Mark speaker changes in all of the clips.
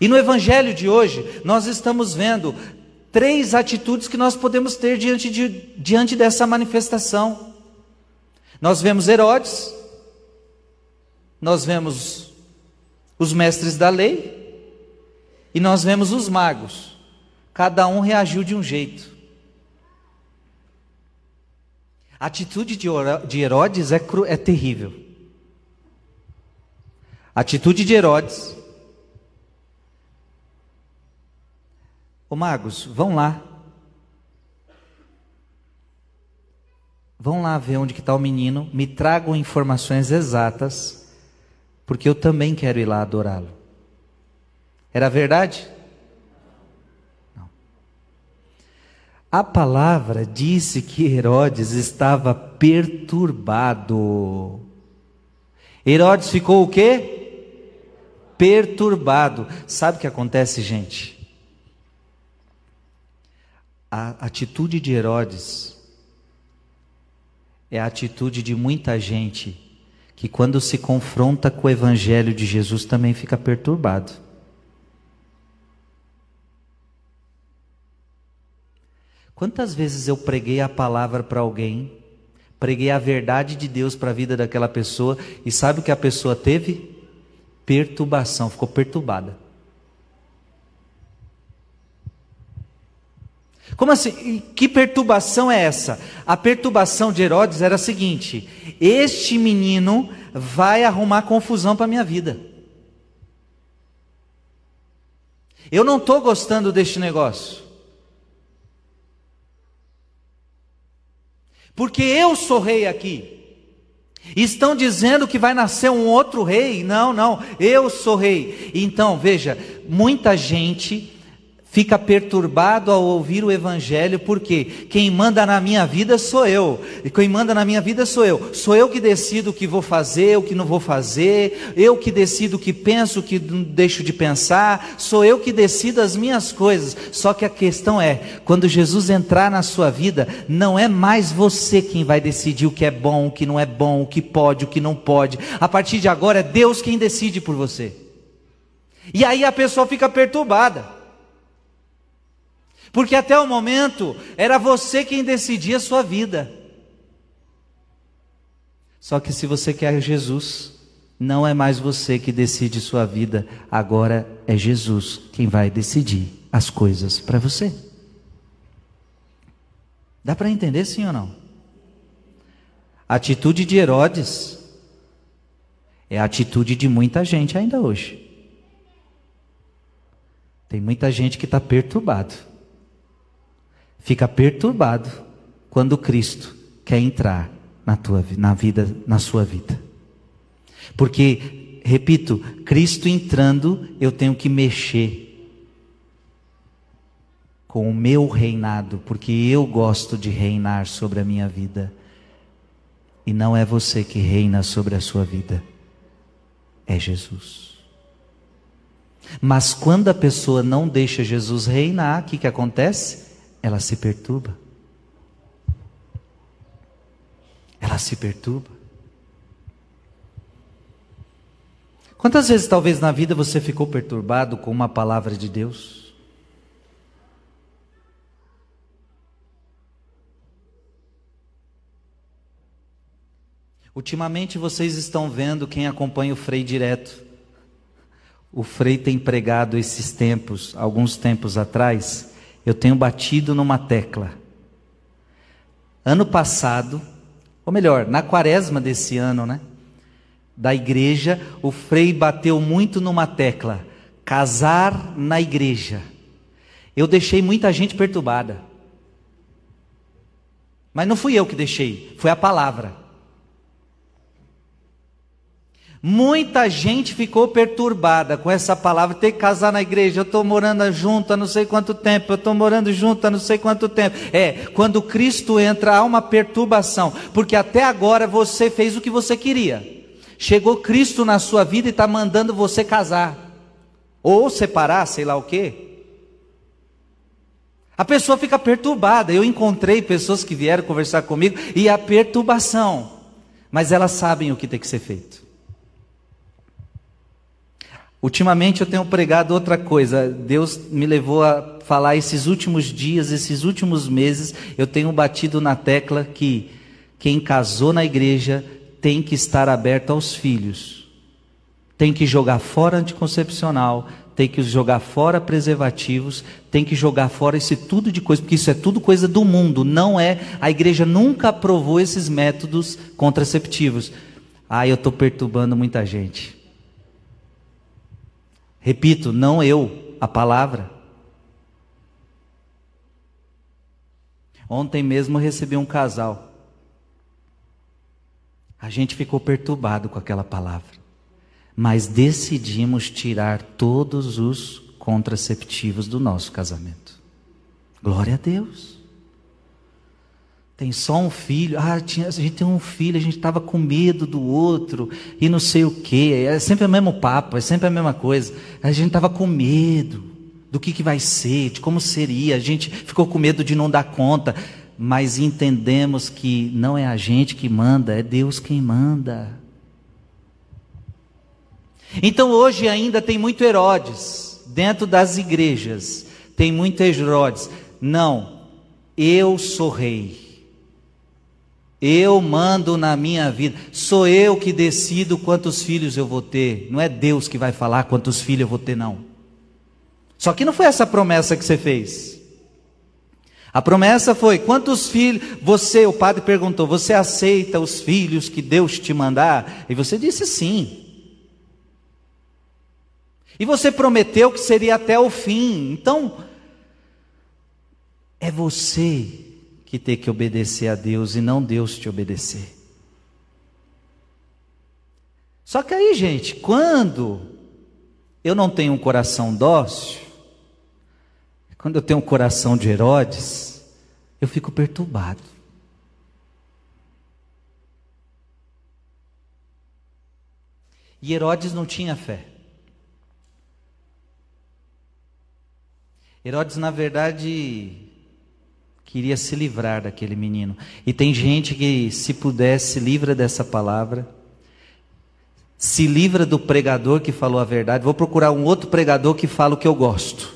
Speaker 1: E no evangelho de hoje, nós estamos vendo três atitudes que nós podemos ter diante, de, diante dessa manifestação. Nós vemos Herodes, nós vemos os mestres da lei e nós vemos os magos. Cada um reagiu de um jeito. A atitude de Herodes é, cru, é terrível. A atitude de Herodes. Ô magos, vão lá. Vão lá ver onde está o menino, me tragam informações exatas, porque eu também quero ir lá adorá-lo. Era verdade? Não. A palavra disse que Herodes estava perturbado. Herodes ficou o quê? Perturbado. Sabe o que acontece, gente? A atitude de Herodes é a atitude de muita gente que, quando se confronta com o Evangelho de Jesus, também fica perturbado. Quantas vezes eu preguei a palavra para alguém, preguei a verdade de Deus para a vida daquela pessoa, e sabe o que a pessoa teve? Perturbação, ficou perturbada. Como assim? Que perturbação é essa? A perturbação de Herodes era a seguinte: este menino vai arrumar confusão para a minha vida. Eu não estou gostando deste negócio. Porque eu sou rei aqui. Estão dizendo que vai nascer um outro rei. Não, não, eu sou rei. Então, veja, muita gente fica perturbado ao ouvir o Evangelho, porque quem manda na minha vida sou eu, e quem manda na minha vida sou eu, sou eu que decido o que vou fazer, o que não vou fazer, eu que decido o que penso, o que deixo de pensar, sou eu que decido as minhas coisas. Só que a questão é: quando Jesus entrar na sua vida, não é mais você quem vai decidir o que é bom, o que não é bom, o que pode, o que não pode, a partir de agora é Deus quem decide por você. E aí a pessoa fica perturbada. Porque até o momento era você quem decidia a sua vida. Só que se você quer Jesus, não é mais você que decide sua vida, agora é Jesus quem vai decidir as coisas para você. Dá para entender sim ou não? A atitude de Herodes é a atitude de muita gente ainda hoje. Tem muita gente que está perturbado fica perturbado quando Cristo quer entrar na tua na vida, na sua vida. Porque, repito, Cristo entrando, eu tenho que mexer com o meu reinado, porque eu gosto de reinar sobre a minha vida. E não é você que reina sobre a sua vida, é Jesus. Mas quando a pessoa não deixa Jesus reinar, o que, que acontece? Ela se perturba. Ela se perturba. Quantas vezes talvez na vida você ficou perturbado com uma palavra de Deus? Ultimamente vocês estão vendo quem acompanha o Frei direto. O Frei tem pregado esses tempos, alguns tempos atrás, eu tenho batido numa tecla. Ano passado, ou melhor, na quaresma desse ano, né? Da igreja, o Frei bateu muito numa tecla: casar na igreja. Eu deixei muita gente perturbada. Mas não fui eu que deixei, foi a palavra. Muita gente ficou perturbada com essa palavra, ter que casar na igreja, eu estou morando junto há não sei quanto tempo, eu estou morando junto há não sei quanto tempo. É, quando Cristo entra, há uma perturbação, porque até agora você fez o que você queria. Chegou Cristo na sua vida e está mandando você casar, ou separar, sei lá o quê. A pessoa fica perturbada. Eu encontrei pessoas que vieram conversar comigo e a perturbação, mas elas sabem o que tem que ser feito. Ultimamente eu tenho pregado outra coisa. Deus me levou a falar esses últimos dias, esses últimos meses, eu tenho batido na tecla que quem casou na igreja tem que estar aberto aos filhos. Tem que jogar fora anticoncepcional, tem que jogar fora preservativos, tem que jogar fora esse tudo de coisa, porque isso é tudo coisa do mundo, não é. A igreja nunca aprovou esses métodos contraceptivos. Ah, eu estou perturbando muita gente. Repito, não eu, a palavra. Ontem mesmo recebi um casal. A gente ficou perturbado com aquela palavra. Mas decidimos tirar todos os contraceptivos do nosso casamento. Glória a Deus. Tem só um filho. Ah, tinha, a gente tem um filho, a gente estava com medo do outro e não sei o quê. É sempre o mesmo papo, é sempre a mesma coisa. A gente estava com medo do que, que vai ser, de como seria. A gente ficou com medo de não dar conta. Mas entendemos que não é a gente que manda, é Deus quem manda. Então hoje ainda tem muito Herodes dentro das igrejas. Tem muito Herodes. Não, eu sou rei. Eu mando na minha vida. Sou eu que decido quantos filhos eu vou ter. Não é Deus que vai falar quantos filhos eu vou ter, não. Só que não foi essa promessa que você fez. A promessa foi: quantos filhos você, o padre perguntou, você aceita os filhos que Deus te mandar? E você disse sim. E você prometeu que seria até o fim. Então, é você que ter que obedecer a Deus e não Deus te obedecer. Só que aí, gente, quando eu não tenho um coração dócil, quando eu tenho um coração de Herodes, eu fico perturbado. E Herodes não tinha fé. Herodes, na verdade, queria se livrar daquele menino. E tem gente que, se pudesse, livra dessa palavra. Se livra do pregador que falou a verdade. Vou procurar um outro pregador que fala o que eu gosto.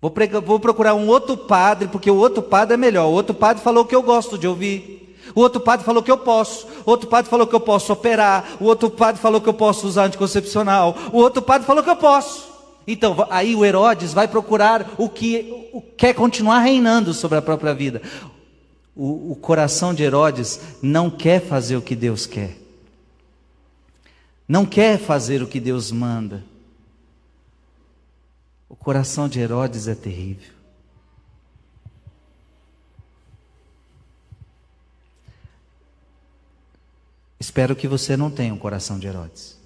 Speaker 1: Vou, pregar, vou procurar um outro padre, porque o outro padre é melhor. O outro padre falou o que eu gosto de ouvir. O outro padre falou que eu posso. O outro padre falou que eu posso operar. O outro padre falou que eu posso usar anticoncepcional. O outro padre falou que eu posso. Então, aí o Herodes vai procurar o que o, quer continuar reinando sobre a própria vida. O, o coração de Herodes não quer fazer o que Deus quer. Não quer fazer o que Deus manda. O coração de Herodes é terrível. Espero que você não tenha um coração de Herodes.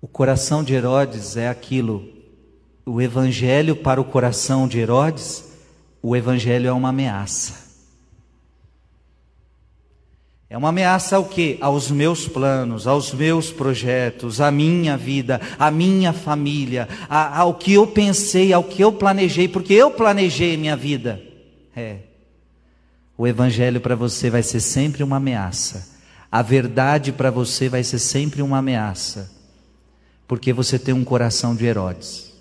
Speaker 1: O coração de Herodes é aquilo, o evangelho para o coração de Herodes, o evangelho é uma ameaça. É uma ameaça ao quê? Aos meus planos, aos meus projetos, à minha vida, à minha família, ao que eu pensei, ao que eu planejei, porque eu planejei minha vida. É. O evangelho para você vai ser sempre uma ameaça. A verdade para você vai ser sempre uma ameaça porque você tem um coração de Herodes.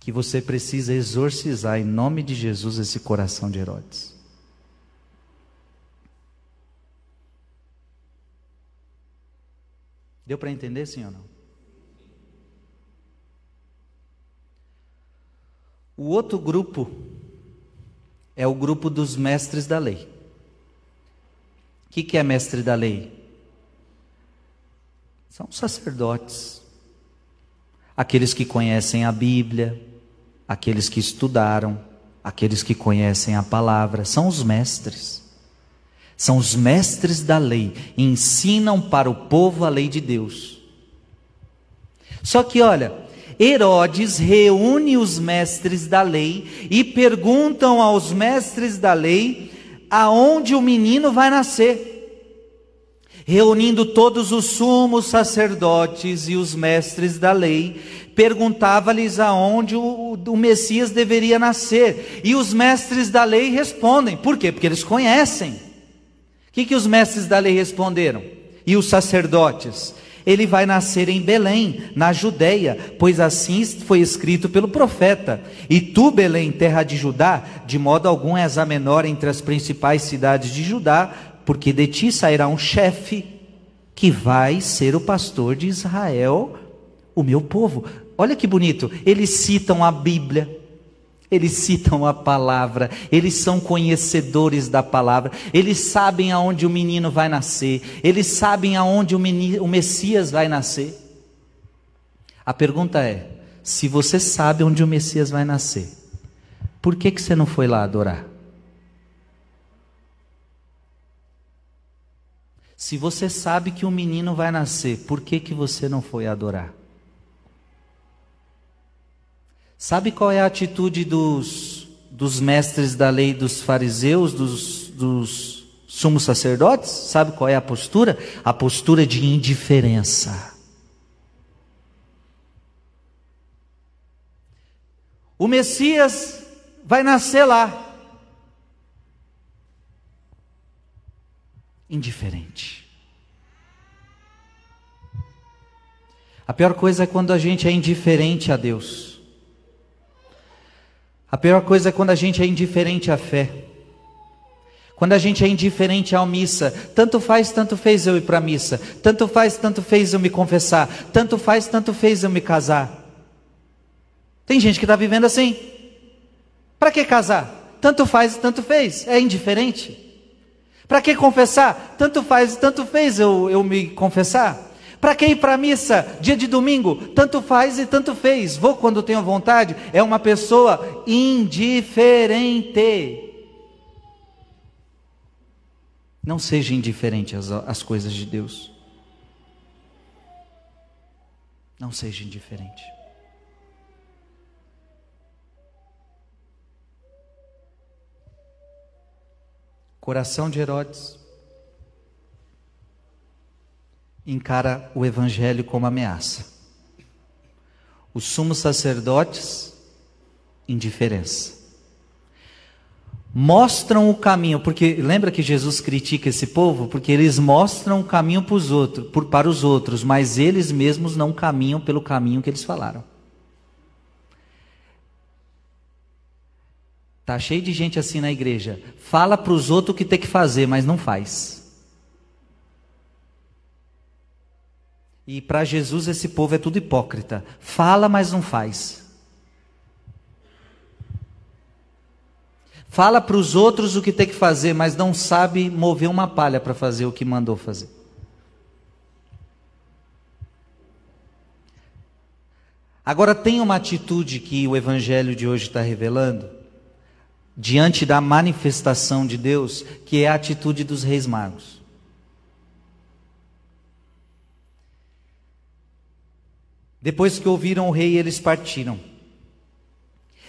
Speaker 1: Que você precisa exorcizar em nome de Jesus esse coração de Herodes. Deu para entender, sim ou não? O outro grupo é o grupo dos mestres da lei. O que, que é mestre da lei? São sacerdotes, aqueles que conhecem a Bíblia, aqueles que estudaram, aqueles que conhecem a palavra, são os mestres. São os mestres da lei, ensinam para o povo a lei de Deus. Só que olha, Herodes reúne os mestres da lei e perguntam aos mestres da lei aonde o menino vai nascer. Reunindo todos os sumos sacerdotes e os mestres da lei, perguntava-lhes aonde o, o, Messias deveria nascer. E os mestres da lei respondem. Por quê? Porque eles conhecem. O que, que os mestres da lei responderam? E os sacerdotes? Ele vai nascer em Belém, na Judéia, pois assim foi escrito pelo profeta. E tu, Belém, terra de Judá, de modo algum és a menor entre as principais cidades de Judá, porque de ti sairá um chefe que vai ser o pastor de Israel, o meu povo. Olha que bonito, eles citam a Bíblia. Eles citam a palavra, eles são conhecedores da palavra, eles sabem aonde o menino vai nascer, eles sabem aonde o, menino, o Messias vai nascer. A pergunta é: se você sabe onde o Messias vai nascer, por que, que você não foi lá adorar? Se você sabe que um menino vai nascer, por que, que você não foi adorar? Sabe qual é a atitude dos, dos mestres da lei, dos fariseus, dos, dos sumos sacerdotes? Sabe qual é a postura? A postura de indiferença. O Messias vai nascer lá. Indiferente. A pior coisa é quando a gente é indiferente a Deus. A pior coisa é quando a gente é indiferente à fé. Quando a gente é indiferente à missa, tanto faz, tanto fez eu ir para a missa, tanto faz, tanto fez eu me confessar, tanto faz, tanto fez eu me casar. Tem gente que está vivendo assim. Para que casar? Tanto faz, tanto fez, é indiferente. Para que confessar? Tanto faz, tanto fez eu, eu me confessar. Para que ir para a missa dia de domingo? Tanto faz e tanto fez. Vou quando tenho vontade. É uma pessoa indiferente. Não seja indiferente às, às coisas de Deus. Não seja indiferente. Coração de Herodes encara o evangelho como ameaça. Os sumos sacerdotes, indiferença. Mostram o caminho, porque lembra que Jesus critica esse povo? Porque eles mostram o caminho para os outros, para os outros, mas eles mesmos não caminham pelo caminho que eles falaram. Tá cheio de gente assim na igreja. Fala para os outros o que tem que fazer, mas não faz. E para Jesus esse povo é tudo hipócrita. Fala, mas não faz. Fala para os outros o que tem que fazer, mas não sabe mover uma palha para fazer o que mandou fazer. Agora, tem uma atitude que o Evangelho de hoje está revelando, diante da manifestação de Deus, que é a atitude dos reis magos. Depois que ouviram o rei, eles partiram.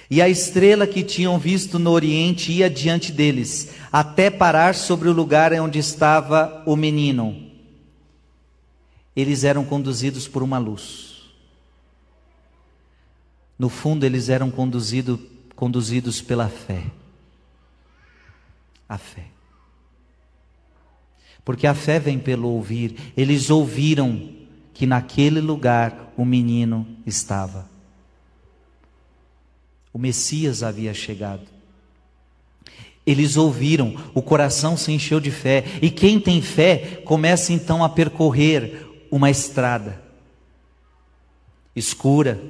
Speaker 1: E a estrela que tinham visto no oriente ia diante deles, até parar sobre o lugar onde estava o menino. Eles eram conduzidos por uma luz. No fundo, eles eram conduzido, conduzidos pela fé. A fé. Porque a fé vem pelo ouvir. Eles ouviram que naquele lugar o menino estava. O Messias havia chegado. Eles ouviram, o coração se encheu de fé, e quem tem fé começa então a percorrer uma estrada escura.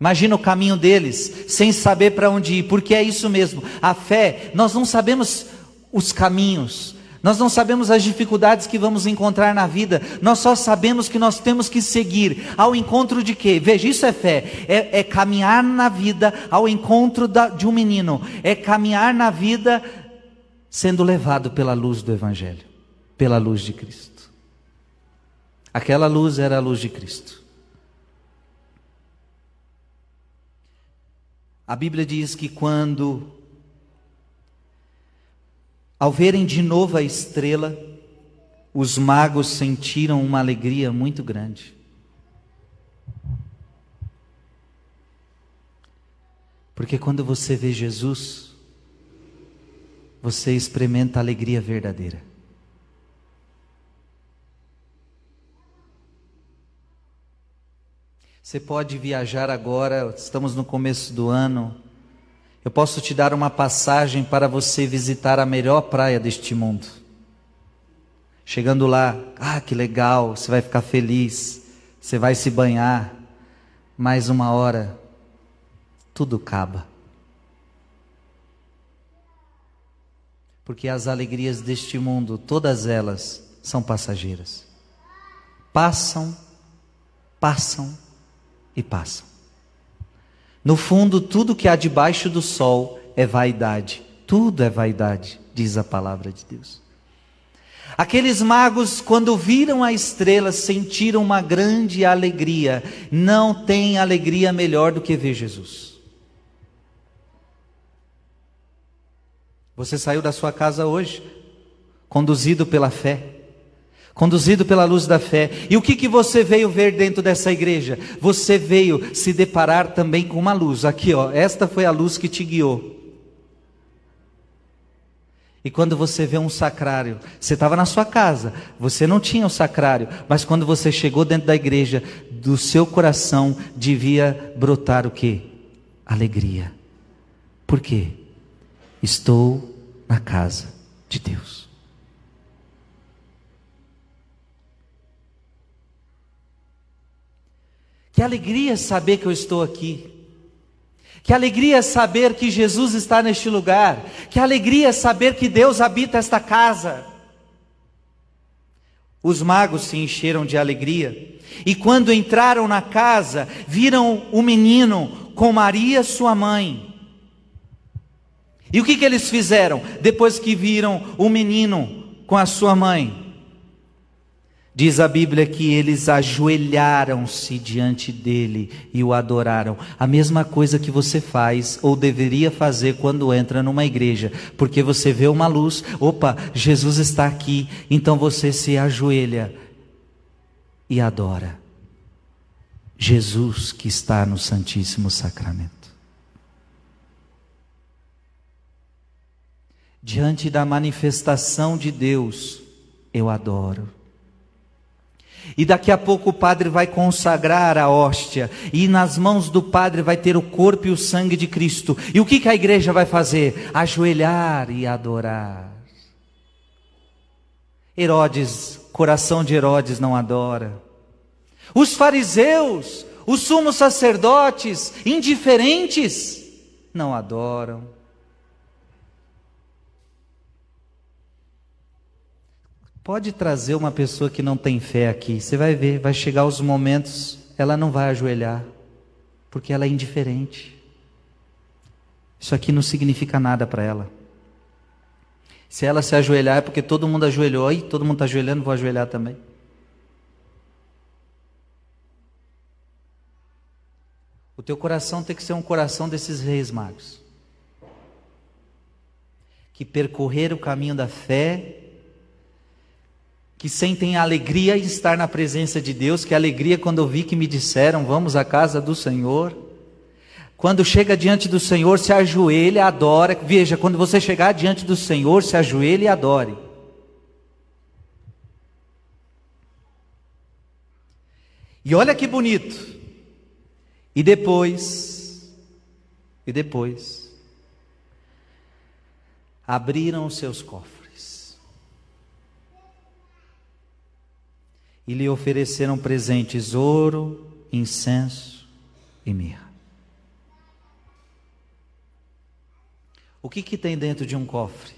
Speaker 1: Imagina o caminho deles, sem saber para onde ir, porque é isso mesmo. A fé, nós não sabemos os caminhos, nós não sabemos as dificuldades que vamos encontrar na vida, nós só sabemos que nós temos que seguir ao encontro de quê? Veja, isso é fé, é, é caminhar na vida ao encontro da, de um menino, é caminhar na vida sendo levado pela luz do Evangelho, pela luz de Cristo. Aquela luz era a luz de Cristo. A Bíblia diz que quando ao verem de novo a estrela, os magos sentiram uma alegria muito grande. Porque quando você vê Jesus, você experimenta a alegria verdadeira. Você pode viajar agora, estamos no começo do ano. Eu posso te dar uma passagem para você visitar a melhor praia deste mundo. Chegando lá, ah, que legal, você vai ficar feliz, você vai se banhar. Mais uma hora, tudo acaba. Porque as alegrias deste mundo, todas elas, são passageiras. Passam, passam e passam. No fundo, tudo que há debaixo do sol é vaidade. Tudo é vaidade, diz a palavra de Deus. Aqueles magos, quando viram a estrela, sentiram uma grande alegria. Não tem alegria melhor do que ver Jesus. Você saiu da sua casa hoje, conduzido pela fé conduzido pela luz da fé. E o que, que você veio ver dentro dessa igreja? Você veio se deparar também com uma luz. Aqui, ó, esta foi a luz que te guiou. E quando você vê um sacrário, você estava na sua casa, você não tinha o um sacrário, mas quando você chegou dentro da igreja, do seu coração devia brotar o que? Alegria. Por quê? Estou na casa de Deus. Que alegria saber que eu estou aqui. Que alegria saber que Jesus está neste lugar. Que alegria saber que Deus habita esta casa. Os magos se encheram de alegria. E quando entraram na casa, viram o menino com Maria, sua mãe. E o que, que eles fizeram depois que viram o menino com a sua mãe? Diz a Bíblia que eles ajoelharam-se diante dele e o adoraram. A mesma coisa que você faz ou deveria fazer quando entra numa igreja, porque você vê uma luz, opa, Jesus está aqui, então você se ajoelha e adora. Jesus que está no Santíssimo Sacramento. Diante da manifestação de Deus, eu adoro. E daqui a pouco o padre vai consagrar a hóstia, e nas mãos do padre vai ter o corpo e o sangue de Cristo. E o que, que a igreja vai fazer? Ajoelhar e adorar. Herodes, coração de Herodes não adora. Os fariseus, os sumos sacerdotes, indiferentes, não adoram. Pode trazer uma pessoa que não tem fé aqui, você vai ver, vai chegar os momentos, ela não vai ajoelhar, porque ela é indiferente. Isso aqui não significa nada para ela. Se ela se ajoelhar é porque todo mundo ajoelhou, e todo mundo está ajoelhando, vou ajoelhar também. O teu coração tem que ser um coração desses reis magos, que percorreram o caminho da fé que sentem alegria em estar na presença de Deus, que alegria quando eu vi que me disseram, vamos à casa do Senhor. Quando chega diante do Senhor, se ajoelha, adora. Veja, quando você chegar diante do Senhor, se ajoelhe e adore. E olha que bonito. E depois, e depois, abriram os seus cofres. E lhe ofereceram presentes ouro, incenso e mirra. O que, que tem dentro de um cofre?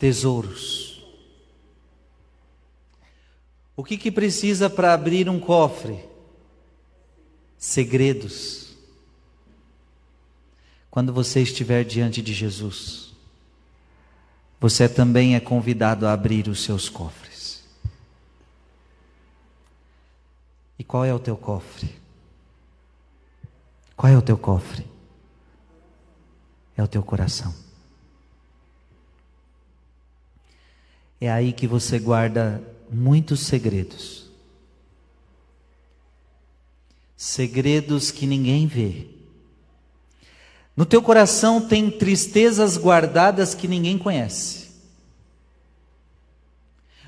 Speaker 1: Tesouros. O que, que precisa para abrir um cofre? Segredos. Quando você estiver diante de Jesus, você também é convidado a abrir os seus cofres. E qual é o teu cofre? Qual é o teu cofre? É o teu coração. é aí que você guarda muitos segredos. Segredos que ninguém vê. No teu coração tem tristezas guardadas que ninguém conhece.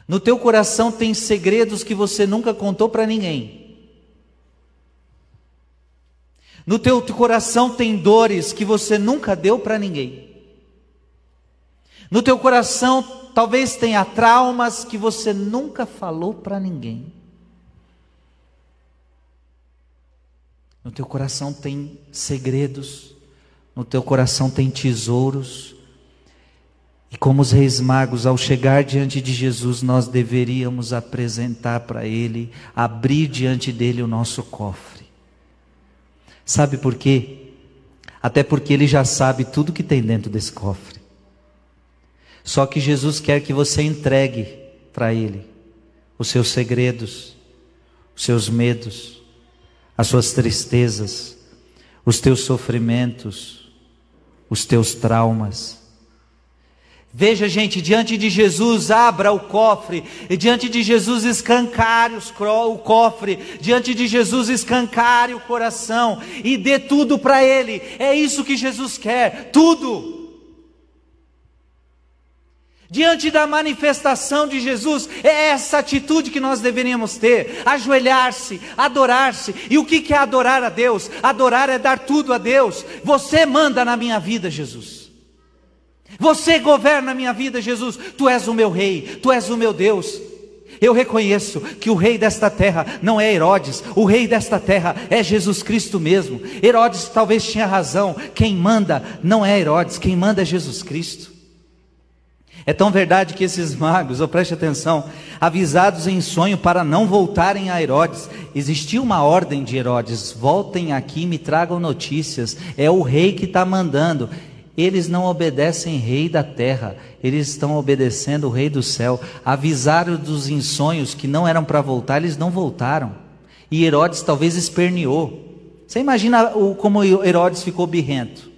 Speaker 1: No teu coração tem segredos que você nunca contou para ninguém. No teu coração tem dores que você nunca deu para ninguém. No teu coração talvez tenha traumas que você nunca falou para ninguém. No teu coração tem segredos, no teu coração tem tesouros. E como os reis magos, ao chegar diante de Jesus, nós deveríamos apresentar para Ele, abrir diante dele o nosso cofre. Sabe por quê? Até porque Ele já sabe tudo que tem dentro desse cofre. Só que Jesus quer que você entregue para Ele os seus segredos, os seus medos, as suas tristezas, os teus sofrimentos, os teus traumas. Veja, gente, diante de Jesus, abra o cofre, e diante de Jesus, escancare o cofre, diante de Jesus, escancare o coração, e dê tudo para Ele, é isso que Jesus quer, tudo. Diante da manifestação de Jesus, é essa atitude que nós deveríamos ter: ajoelhar-se, adorar-se. E o que é adorar a Deus? Adorar é dar tudo a Deus. Você manda na minha vida, Jesus. Você governa a minha vida, Jesus. Tu és o meu rei, tu és o meu Deus. Eu reconheço que o rei desta terra não é Herodes, o rei desta terra é Jesus Cristo mesmo. Herodes talvez tinha razão, quem manda não é Herodes, quem manda é Jesus Cristo. É tão verdade que esses magos, oh, preste atenção, avisados em sonho para não voltarem a Herodes, existia uma ordem de Herodes: voltem aqui e me tragam notícias, é o rei que está mandando. Eles não obedecem rei da terra, eles estão obedecendo o rei do céu. Avisaram dos insonhos que não eram para voltar, eles não voltaram. E Herodes talvez esperneou. Você imagina como Herodes ficou birrento?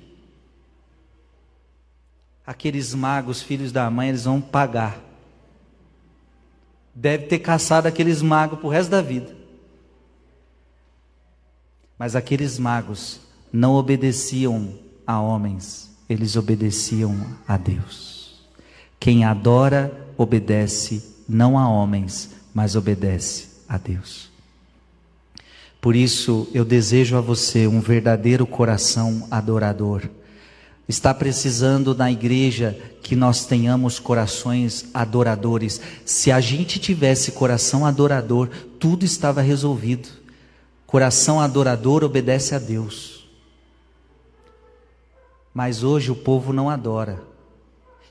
Speaker 1: Aqueles magos, filhos da mãe, eles vão pagar. Deve ter caçado aqueles magos para o resto da vida. Mas aqueles magos não obedeciam a homens, eles obedeciam a Deus. Quem adora, obedece não a homens, mas obedece a Deus. Por isso, eu desejo a você um verdadeiro coração adorador Está precisando na igreja que nós tenhamos corações adoradores. Se a gente tivesse coração adorador, tudo estava resolvido. Coração adorador obedece a Deus. Mas hoje o povo não adora.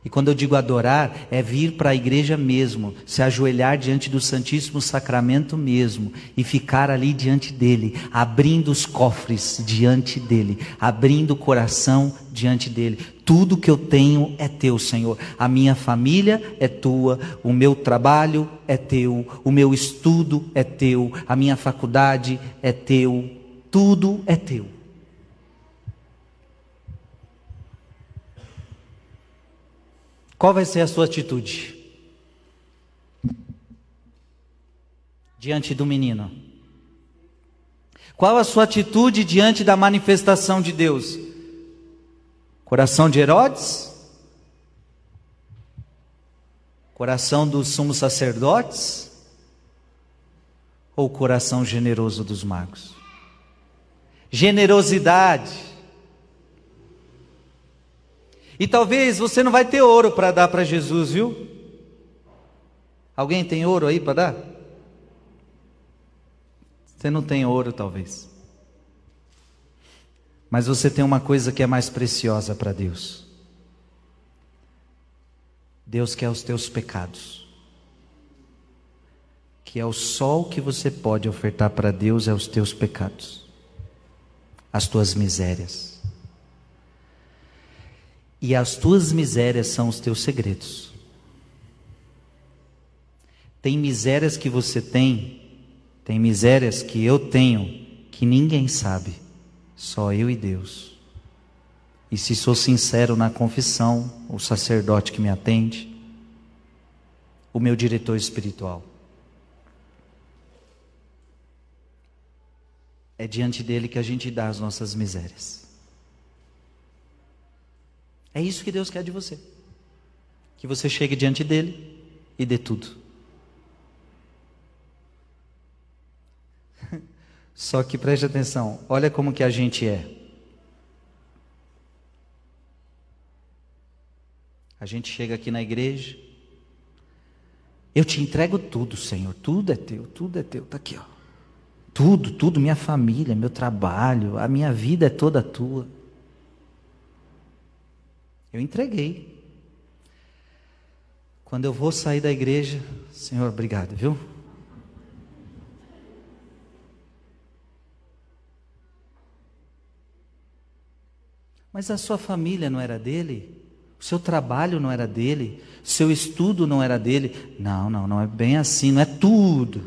Speaker 1: E quando eu digo adorar, é vir para a igreja mesmo, se ajoelhar diante do Santíssimo Sacramento mesmo e ficar ali diante dele, abrindo os cofres diante dele, abrindo o coração diante dele. Tudo que eu tenho é teu, Senhor. A minha família é tua, o meu trabalho é teu, o meu estudo é teu, a minha faculdade é teu, tudo é teu. Qual vai ser a sua atitude? Diante do menino. Qual a sua atitude diante da manifestação de Deus? Coração de Herodes? Coração dos sumos sacerdotes? Ou coração generoso dos magos? Generosidade e talvez você não vai ter ouro para dar para Jesus, viu? Alguém tem ouro aí para dar? Você não tem ouro, talvez. Mas você tem uma coisa que é mais preciosa para Deus. Deus quer os teus pecados. Que é o sol que você pode ofertar para Deus é os teus pecados. As tuas misérias. E as tuas misérias são os teus segredos. Tem misérias que você tem, tem misérias que eu tenho, que ninguém sabe, só eu e Deus. E se sou sincero na confissão, o sacerdote que me atende, o meu diretor espiritual. É diante dele que a gente dá as nossas misérias. É isso que Deus quer de você. Que você chegue diante dele e dê tudo. Só que preste atenção, olha como que a gente é. A gente chega aqui na igreja, eu te entrego tudo, Senhor, tudo é teu, tudo é teu, está aqui, ó. Tudo, tudo, minha família, meu trabalho, a minha vida é toda tua. Eu entreguei. Quando eu vou sair da igreja, Senhor, obrigado, viu? Mas a sua família não era dele? O seu trabalho não era dele? O seu estudo não era dele? Não, não, não é bem assim, não é tudo.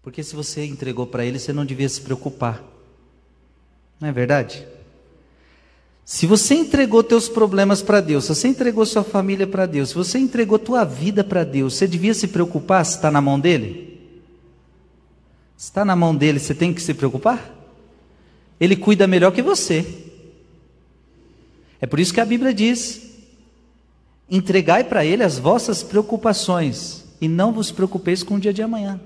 Speaker 1: Porque se você entregou para ele, você não devia se preocupar. Não é verdade? Se você entregou teus problemas para Deus, se você entregou sua família para Deus, se você entregou tua vida para Deus, você devia se preocupar se está na mão dele? Se está na mão dele, você tem que se preocupar? Ele cuida melhor que você. É por isso que a Bíblia diz: entregai para ele as vossas preocupações e não vos preocupeis com o dia de amanhã.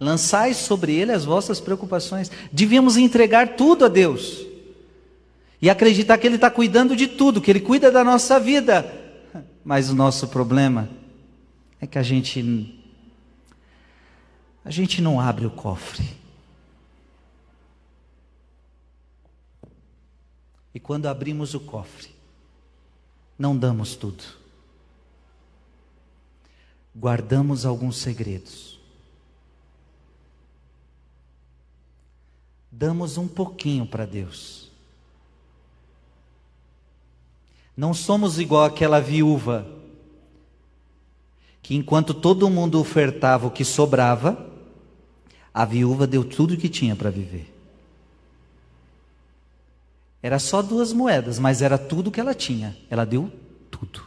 Speaker 1: Lançai sobre ele as vossas preocupações. Devíamos entregar tudo a Deus. E acreditar que Ele está cuidando de tudo, que Ele cuida da nossa vida. Mas o nosso problema é que a gente. A gente não abre o cofre. E quando abrimos o cofre, não damos tudo. Guardamos alguns segredos. Damos um pouquinho para Deus. Não somos igual aquela viúva que enquanto todo mundo ofertava o que sobrava, a viúva deu tudo o que tinha para viver. Era só duas moedas, mas era tudo que ela tinha. Ela deu tudo,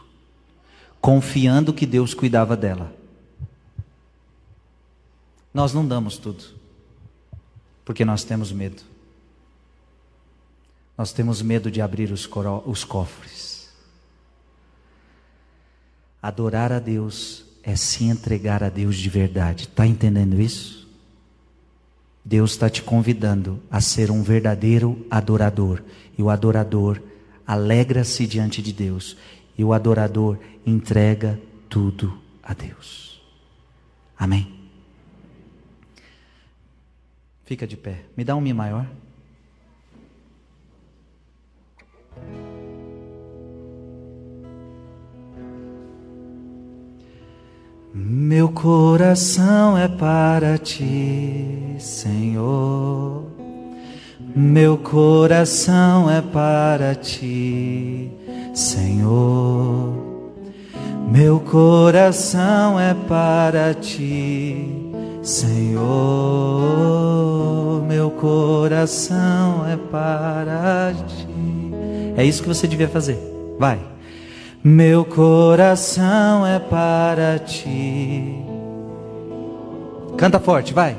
Speaker 1: confiando que Deus cuidava dela. Nós não damos tudo. Porque nós temos medo. Nós temos medo de abrir os, os cofres. Adorar a Deus é se entregar a Deus de verdade. Está entendendo isso? Deus está te convidando a ser um verdadeiro adorador. E o adorador alegra-se diante de Deus. E o adorador entrega tudo a Deus. Amém? Fica de pé. Me dá um Mi maior. Meu coração é para ti, Senhor. Meu coração é para ti, Senhor. Meu coração é para ti, Senhor, meu coração é para ti. É isso que você devia fazer. Vai. Meu coração é para ti. Canta forte, vai.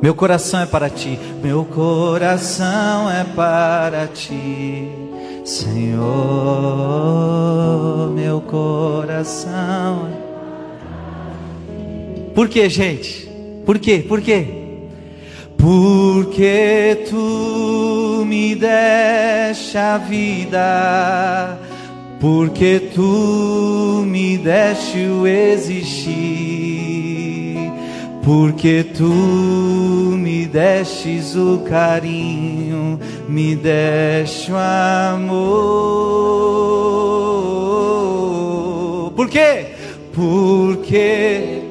Speaker 1: Meu coração é para ti, meu coração é para ti. Senhor, meu coração. Por que, gente? Por quê? Por quê? Porque tu me deste a vida, porque tu me deste o existir, porque tu me destes o carinho me deste o amor. Por quê? Porque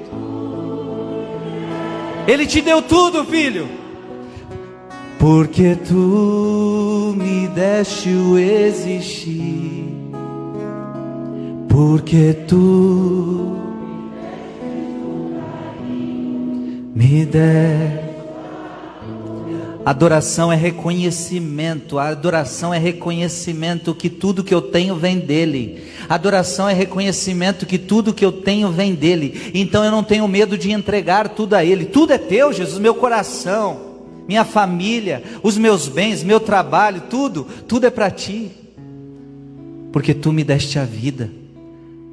Speaker 1: Ele te deu tudo, filho. Porque tu me deste o existir. Porque tu me deste Adoração é reconhecimento, adoração é reconhecimento que tudo que eu tenho vem dele. Adoração é reconhecimento que tudo que eu tenho vem dele. Então eu não tenho medo de entregar tudo a ele. Tudo é teu, Jesus, meu coração, minha família, os meus bens, meu trabalho, tudo, tudo é para ti. Porque tu me deste a vida.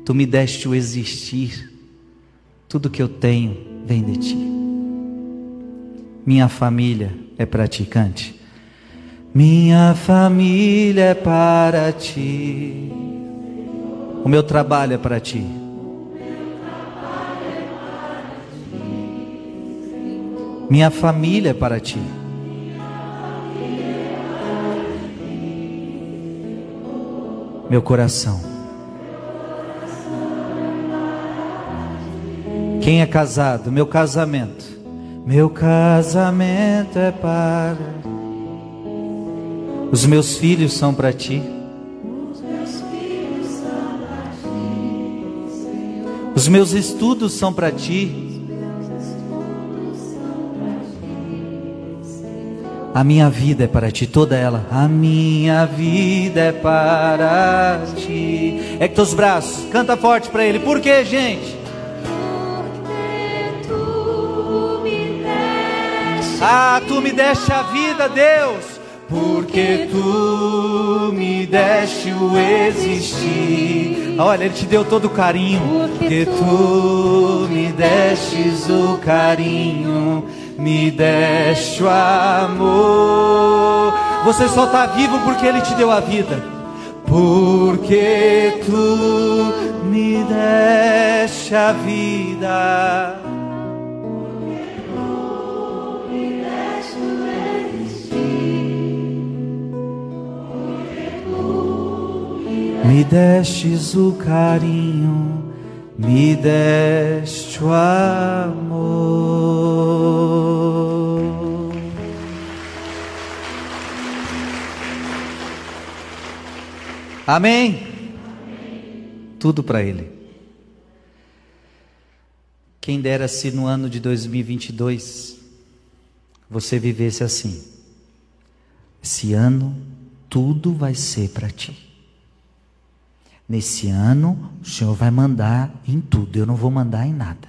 Speaker 1: Tu me deste o existir. Tudo que eu tenho vem de ti. Minha família é praticante. Minha família é para ti. O meu trabalho é para ti. Minha família é para ti. Meu coração. Quem é casado? Meu casamento meu casamento é para. Os meus filhos são para ti. Os meus estudos são para ti. A minha vida é para ti, toda ela. A minha vida é para ti. É que teus braços, canta forte para ele. Por quê, gente? Ah, tu me deste a vida, Deus, porque tu me deste o existir. Olha, Ele te deu todo o carinho, porque tu me destes o carinho, me deste o amor. Você só está vivo porque Ele te deu a vida, porque tu me deste a vida. Me destes o carinho, me deste o amor. Amém? Tudo para Ele. Quem dera se no ano de 2022 você vivesse assim. Esse ano tudo vai ser para ti. Nesse ano, o Senhor vai mandar em tudo, eu não vou mandar em nada.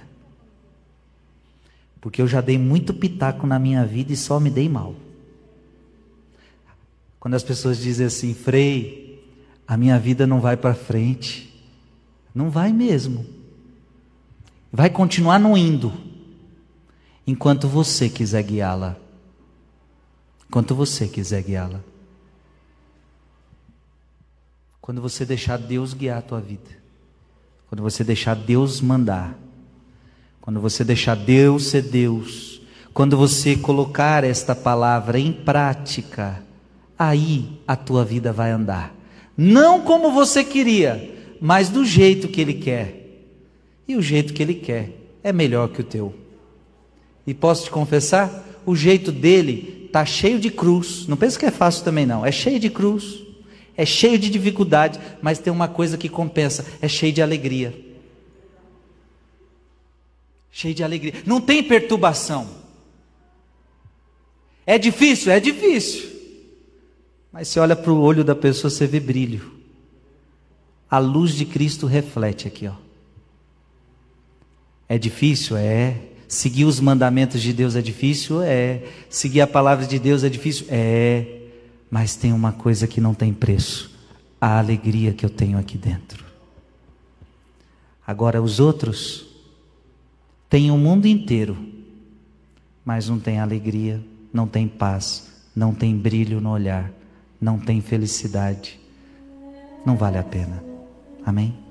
Speaker 1: Porque eu já dei muito pitaco na minha vida e só me dei mal. Quando as pessoas dizem assim, Frei, a minha vida não vai para frente. Não vai mesmo. Vai continuar não indo. Enquanto você quiser guiá-la. Enquanto você quiser guiá-la. Quando você deixar Deus guiar a tua vida. Quando você deixar Deus mandar. Quando você deixar Deus ser Deus. Quando você colocar esta palavra em prática, aí a tua vida vai andar. Não como você queria, mas do jeito que Ele quer. E o jeito que Ele quer é melhor que o teu. E posso te confessar, o jeito dele tá cheio de cruz. Não pensa que é fácil também não, é cheio de cruz é cheio de dificuldade, mas tem uma coisa que compensa: é cheio de alegria. Cheio de alegria. Não tem perturbação. É difícil? É difícil. Mas se olha para o olho da pessoa, você vê brilho. A luz de Cristo reflete aqui, ó. É difícil? É. Seguir os mandamentos de Deus é difícil? É. Seguir a palavra de Deus é difícil? É. Mas tem uma coisa que não tem preço: a alegria que eu tenho aqui dentro. Agora, os outros têm o mundo inteiro, mas não tem alegria, não tem paz, não tem brilho no olhar, não tem felicidade. Não vale a pena. Amém?